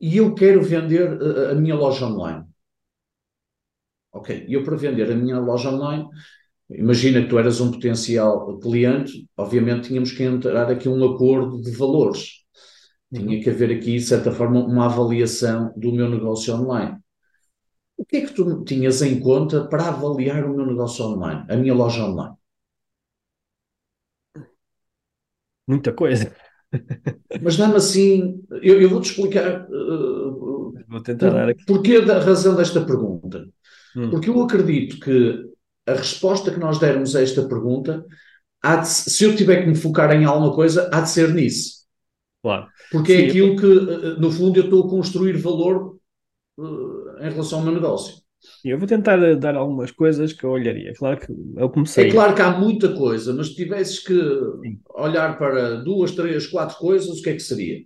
e eu quero vender a, a minha loja online. Ok, eu para vender a minha loja online, imagina que tu eras um potencial cliente, obviamente tínhamos que entrar aqui um acordo de valores. Tinha uhum. que haver aqui, de certa forma, uma avaliação do meu negócio online. O que é que tu tinhas em conta para avaliar o meu negócio online, a minha loja online? Muita coisa. Mas dá-me assim, eu, eu vou-te explicar uh, vou tentar aqui. porquê da razão desta pergunta. Hum. Porque eu acredito que a resposta que nós dermos a esta pergunta, de, se eu tiver que me focar em alguma coisa, há de ser nisso. Claro. Porque é Sim, é aquilo eu... que, no fundo, eu estou a construir valor uh, em relação ao meu negócio. Eu vou tentar dar algumas coisas que eu olharia. Claro que eu comecei. É claro que há muita coisa, mas se tivesses que Sim. olhar para duas, três, quatro coisas, o que é que seria?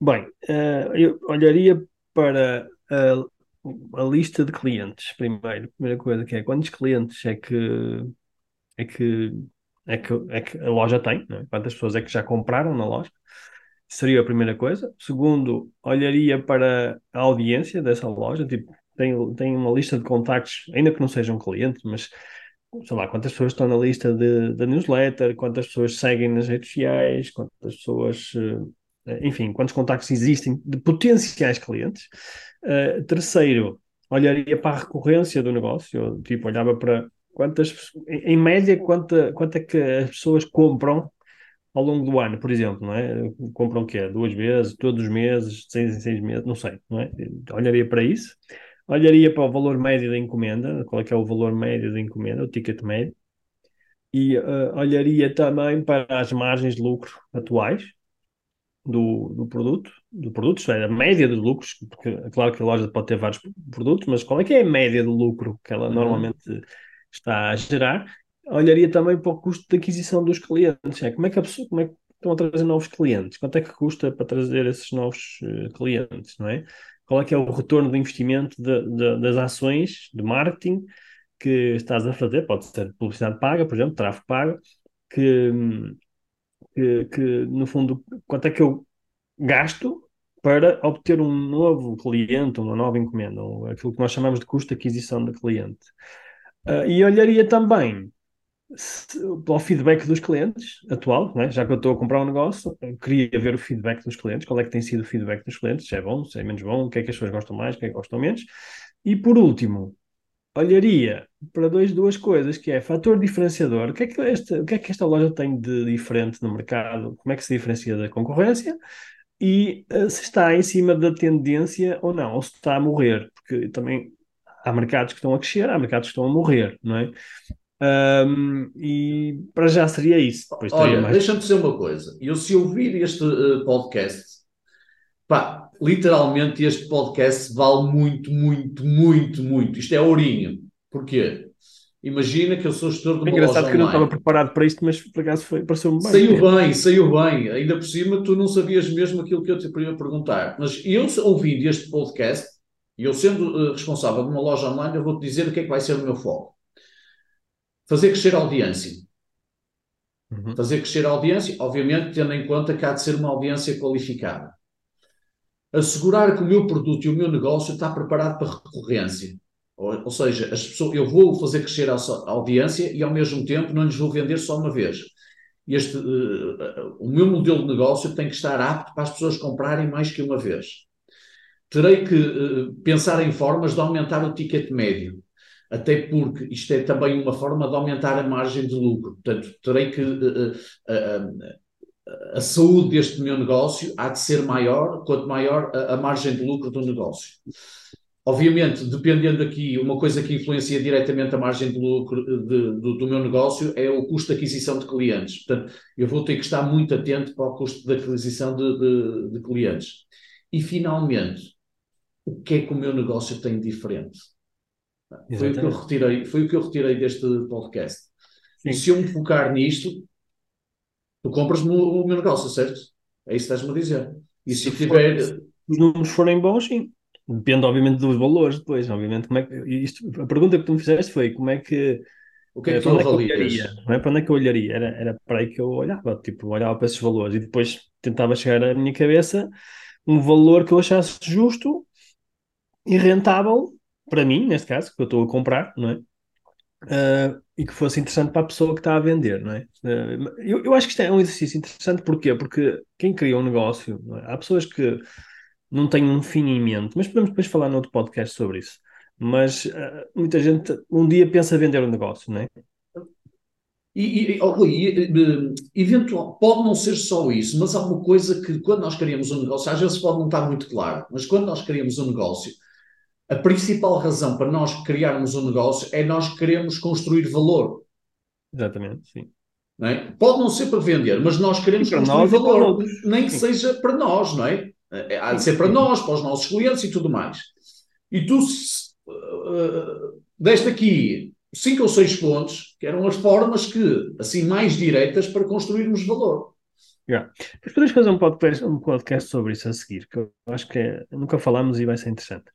Bem, uh, eu olharia para a, a, lista de clientes primeiro. Primeira coisa que é quantos clientes é que é que é que, é que a loja tem, é? quantas pessoas é que já compraram na loja. Seria a primeira coisa. Segundo, olharia para a audiência dessa loja, tipo, tem, tem uma lista de contactos, ainda que não sejam clientes, mas sei lá, quantas pessoas estão na lista de, da newsletter, quantas pessoas seguem nas redes sociais, quantas pessoas, eh, enfim, quantos contactos existem de potenciais clientes. Uh, terceiro, olharia para a recorrência do negócio, tipo, olhava para quantas, em média, quanto é que as pessoas compram ao longo do ano, por exemplo, não é? Compram o quê? Duas vezes, todos os meses, seis em seis meses, não sei, não é? Olharia para isso olharia para o valor médio da encomenda, qual é que é o valor médio da encomenda, o ticket médio, e uh, olharia também para as margens de lucro atuais do, do produto, do produto, isto é, a média de lucros, porque é claro que a loja pode ter vários produtos, mas qual é que é a média de lucro que ela uhum. normalmente está a gerar? Olharia também para o custo de aquisição dos clientes, é, como é que a pessoa, como é que estão a trazer novos clientes, quanto é que custa para trazer esses novos uh, clientes, não é? Qual é que é o retorno de investimento de, de, das ações de marketing que estás a fazer, pode ser publicidade paga, por exemplo, tráfego pago, que, que, que, no fundo, quanto é que eu gasto para obter um novo cliente, uma nova encomenda, aquilo que nós chamamos de custo de aquisição de cliente. Uh, e olharia também pelo feedback dos clientes atual, né? já que eu estou a comprar um negócio, queria ver o feedback dos clientes, qual é que tem sido o feedback dos clientes, se é bom, se é menos bom, o que é que as pessoas gostam mais, o que é que gostam menos. E por último, olharia para dois, duas coisas, que é fator diferenciador, o que é que esta, o que é que esta loja tem de diferente no mercado, como é que se diferencia da concorrência, e uh, se está em cima da tendência ou não, ou se está a morrer, porque também há mercados que estão a crescer, há mercados que estão a morrer, não é? Um, e para já seria isso. Depois Olha, mais... deixa-me dizer uma coisa. Eu, se ouvir este uh, podcast, pá, literalmente este podcast vale muito, muito, muito, muito. Isto é ourinho. Porquê? Imagina que eu sou gestor de uma é engraçado que eu não estava preparado para isto, mas por acaso foi, pareceu-me bem. Saiu bem, saiu bem. Ainda por cima, tu não sabias mesmo aquilo que eu te queria perguntar. Mas eu, ouvindo este podcast, e eu sendo uh, responsável de uma loja online, eu vou-te dizer o que é que vai ser o meu foco fazer crescer a audiência. Uhum. Fazer crescer a audiência, obviamente, tendo em conta que há de ser uma audiência qualificada. Assegurar que o meu produto e o meu negócio está preparado para recorrência. Ou, ou seja, as pessoas, eu vou fazer crescer a, a, audiência e, ao mesmo tempo, não lhes vou vender só uma vez. Este, uh, o meu modelo de negócio tem que estar apto para as pessoas comprarem mais que uma vez. Terei que uh, pensar em formas de aumentar o ticket médio até porque isto é também uma forma de aumentar a margem de lucro. Portanto, terei que. Uh, uh, a saúde deste meu negócio há de ser maior, quanto maior a, a margem de lucro do negócio. Obviamente, dependendo aqui, uma coisa que influencia diretamente a margem de lucro de, do, do, meu negócio é o custo de aquisição de clientes. Portanto, eu vou ter que estar muito atento para o custo de aquisição de, de, de clientes. E, finalmente, o que é que o meu negócio tem diferente. Foi o, que eu retirei, foi o que eu retirei deste podcast. Sim. E se eu me focar nisto, tu compras-me o, o meu negócio, certo? É isso que estás-me a dizer. E se, se tiver. For, os números forem bons, sim. Depende, obviamente, dos valores depois. Obviamente, como é que, isto, a pergunta que tu me fizeste foi como é que. O que é que tu avalias? É não é? Para onde é que eu olharia? Era, era para aí que eu olhava, tipo, olhava para esses valores e depois tentava chegar à minha cabeça um valor que eu achasse justo e rentável para mim, neste caso, que eu estou a comprar, não é? Uh, e que fosse interessante para a pessoa que está a vender, não é? Uh, eu, eu acho que isto é um exercício interessante, porquê? Porque quem cria um negócio, é? há pessoas que não têm um fim em mente, mas podemos depois falar noutro podcast sobre isso. Mas uh, muita gente um dia pensa vender um negócio, não é? E, e, oh, e, eventual, pode não ser só isso, mas há uma coisa que quando nós criamos um negócio, às vezes pode não estar muito claro, mas quando nós criamos um negócio, a principal razão para nós criarmos um negócio é nós queremos construir valor. Exatamente, sim. Não é? Pode não ser para vender, mas nós queremos construir valor, nem que seja para nós, não é? é há de ser para nós, para os nossos clientes e tudo mais. E tu uh, deste aqui cinco ou seis pontos, que eram as formas que, assim, mais diretas para construirmos valor. Yeah. Depois podemos fazer um podcast, um podcast sobre isso a seguir, que eu acho que é, nunca falámos e vai ser interessante.